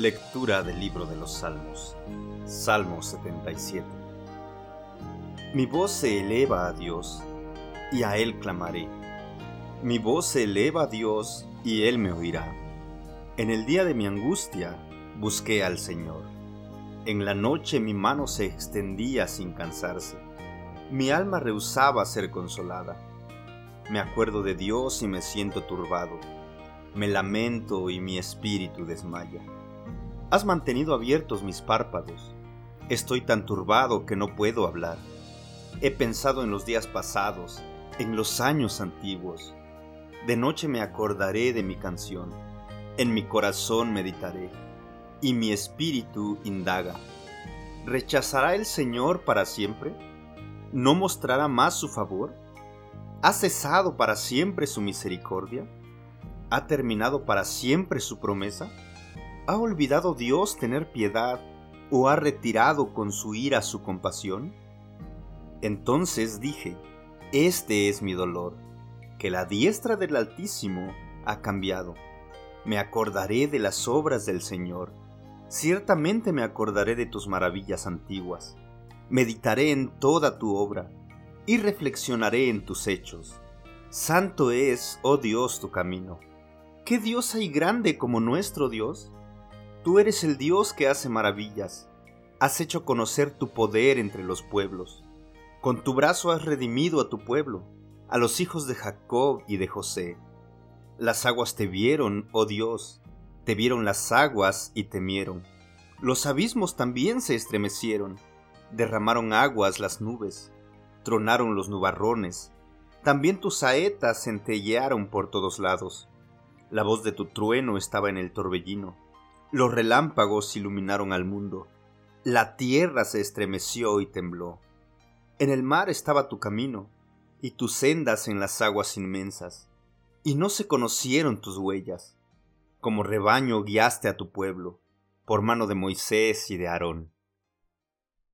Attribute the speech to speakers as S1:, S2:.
S1: Lectura del libro de los Salmos. Salmo 77. Mi voz se eleva a Dios, y a Él clamaré. Mi voz se eleva a Dios, y Él me oirá. En el día de mi angustia, busqué al Señor. En la noche mi mano se extendía sin cansarse. Mi alma rehusaba ser consolada. Me acuerdo de Dios y me siento turbado. Me lamento y mi espíritu desmaya. Has mantenido abiertos mis párpados. Estoy tan turbado que no puedo hablar. He pensado en los días pasados, en los años antiguos. De noche me acordaré de mi canción. En mi corazón meditaré, y mi espíritu indaga. ¿Rechazará el Señor para siempre? ¿No mostrará más su favor? ¿Ha cesado para siempre su misericordia? ¿Ha terminado para siempre su promesa? ¿Ha olvidado Dios tener piedad o ha retirado con su ira su compasión? Entonces dije, Este es mi dolor, que la diestra del Altísimo ha cambiado. Me acordaré de las obras del Señor, ciertamente me acordaré de tus maravillas antiguas. Meditaré en toda tu obra y reflexionaré en tus hechos. Santo es, oh Dios, tu camino. ¿Qué Dios hay grande como nuestro Dios? Tú eres el Dios que hace maravillas. Has hecho conocer tu poder entre los pueblos. Con tu brazo has redimido a tu pueblo, a los hijos de Jacob y de José. Las aguas te vieron, oh Dios, te vieron las aguas y temieron. Los abismos también se estremecieron, derramaron aguas las nubes, tronaron los nubarrones, también tus saetas centellearon por todos lados. La voz de tu trueno estaba en el torbellino los relámpagos iluminaron al mundo. La tierra se estremeció y tembló. En el mar estaba tu camino, y tus sendas en las aguas inmensas, y no se conocieron tus huellas. Como rebaño guiaste a tu pueblo, por mano de Moisés y de Aarón.